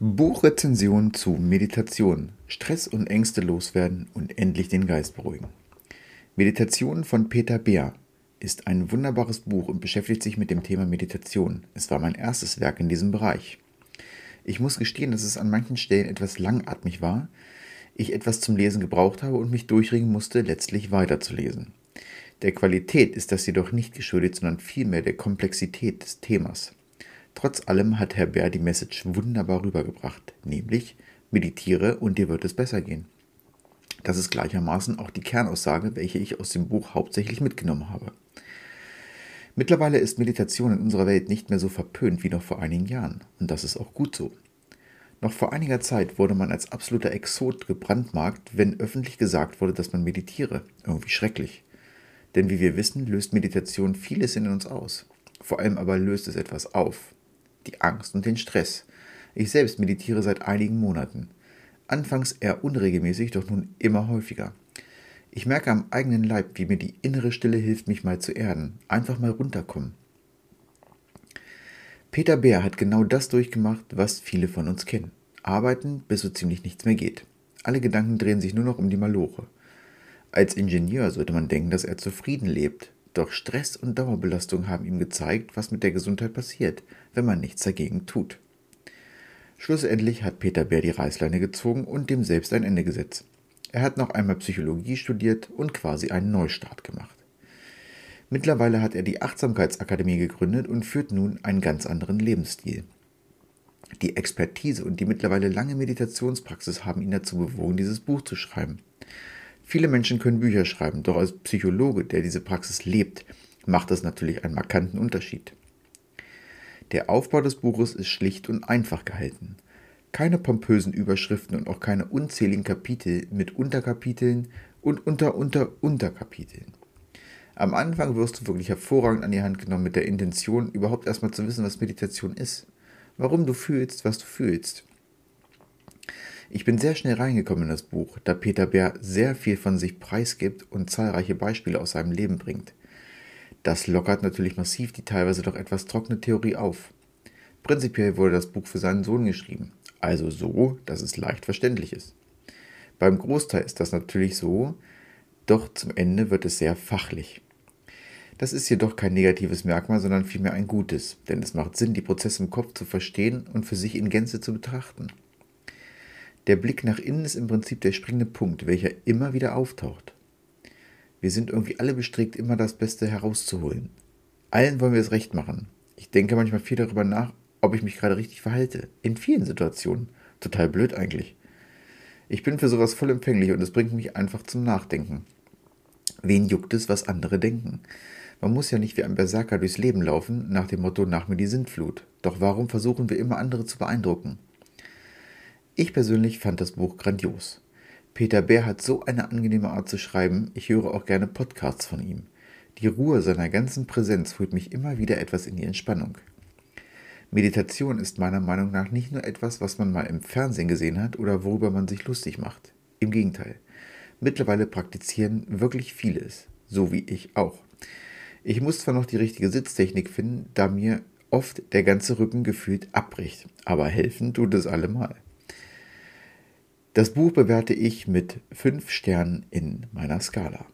Buchrezension zu Meditation, Stress und Ängste loswerden und endlich den Geist beruhigen. Meditation von Peter Beer ist ein wunderbares Buch und beschäftigt sich mit dem Thema Meditation. Es war mein erstes Werk in diesem Bereich. Ich muss gestehen, dass es an manchen Stellen etwas langatmig war, ich etwas zum Lesen gebraucht habe und mich durchringen musste, letztlich weiterzulesen. Der Qualität ist das jedoch nicht geschuldet, sondern vielmehr der Komplexität des Themas. Trotz allem hat Herr Bär die Message wunderbar rübergebracht, nämlich meditiere und dir wird es besser gehen. Das ist gleichermaßen auch die Kernaussage, welche ich aus dem Buch hauptsächlich mitgenommen habe. Mittlerweile ist Meditation in unserer Welt nicht mehr so verpönt wie noch vor einigen Jahren, und das ist auch gut so. Noch vor einiger Zeit wurde man als absoluter Exot gebrandmarkt, wenn öffentlich gesagt wurde, dass man meditiere. Irgendwie schrecklich. Denn wie wir wissen, löst Meditation vieles in uns aus. Vor allem aber löst es etwas auf die Angst und den Stress. Ich selbst meditiere seit einigen Monaten. Anfangs eher unregelmäßig, doch nun immer häufiger. Ich merke am eigenen Leib, wie mir die innere Stille hilft, mich mal zu erden, einfach mal runterkommen. Peter Bär hat genau das durchgemacht, was viele von uns kennen. Arbeiten, bis so ziemlich nichts mehr geht. Alle Gedanken drehen sich nur noch um die Maloche. Als Ingenieur sollte man denken, dass er zufrieden lebt, doch Stress und Dauerbelastung haben ihm gezeigt, was mit der Gesundheit passiert, wenn man nichts dagegen tut. Schlussendlich hat Peter Bär die Reißleine gezogen und dem selbst ein Ende gesetzt. Er hat noch einmal Psychologie studiert und quasi einen Neustart gemacht. Mittlerweile hat er die Achtsamkeitsakademie gegründet und führt nun einen ganz anderen Lebensstil. Die Expertise und die mittlerweile lange Meditationspraxis haben ihn dazu bewogen, dieses Buch zu schreiben. Viele Menschen können Bücher schreiben, doch als Psychologe, der diese Praxis lebt, macht das natürlich einen markanten Unterschied. Der Aufbau des Buches ist schlicht und einfach gehalten. Keine pompösen Überschriften und auch keine unzähligen Kapitel mit Unterkapiteln und Unter-Unter-Unterkapiteln. Am Anfang wirst du wirklich hervorragend an die Hand genommen mit der Intention, überhaupt erstmal zu wissen, was Meditation ist. Warum du fühlst, was du fühlst. Ich bin sehr schnell reingekommen in das Buch, da Peter Bär sehr viel von sich preisgibt und zahlreiche Beispiele aus seinem Leben bringt. Das lockert natürlich massiv die teilweise doch etwas trockene Theorie auf. Prinzipiell wurde das Buch für seinen Sohn geschrieben, also so, dass es leicht verständlich ist. Beim Großteil ist das natürlich so, doch zum Ende wird es sehr fachlich. Das ist jedoch kein negatives Merkmal, sondern vielmehr ein gutes, denn es macht Sinn, die Prozesse im Kopf zu verstehen und für sich in Gänze zu betrachten. Der Blick nach innen ist im Prinzip der springende Punkt, welcher immer wieder auftaucht. Wir sind irgendwie alle bestrebt, immer das Beste herauszuholen. Allen wollen wir es recht machen. Ich denke manchmal viel darüber nach, ob ich mich gerade richtig verhalte. In vielen Situationen. Total blöd eigentlich. Ich bin für sowas voll empfänglich und es bringt mich einfach zum Nachdenken. Wen juckt es, was andere denken? Man muss ja nicht wie ein Berserker durchs Leben laufen, nach dem Motto nach mir die Sintflut. Doch warum versuchen wir immer andere zu beeindrucken? Ich persönlich fand das Buch grandios. Peter Bär hat so eine angenehme Art zu schreiben, ich höre auch gerne Podcasts von ihm. Die Ruhe seiner ganzen Präsenz führt mich immer wieder etwas in die Entspannung. Meditation ist meiner Meinung nach nicht nur etwas, was man mal im Fernsehen gesehen hat oder worüber man sich lustig macht. Im Gegenteil. Mittlerweile praktizieren wirklich viele es, so wie ich auch. Ich muss zwar noch die richtige Sitztechnik finden, da mir oft der ganze Rücken gefühlt abbricht, aber helfen tut es allemal. Das Buch bewerte ich mit 5 Sternen in meiner Skala.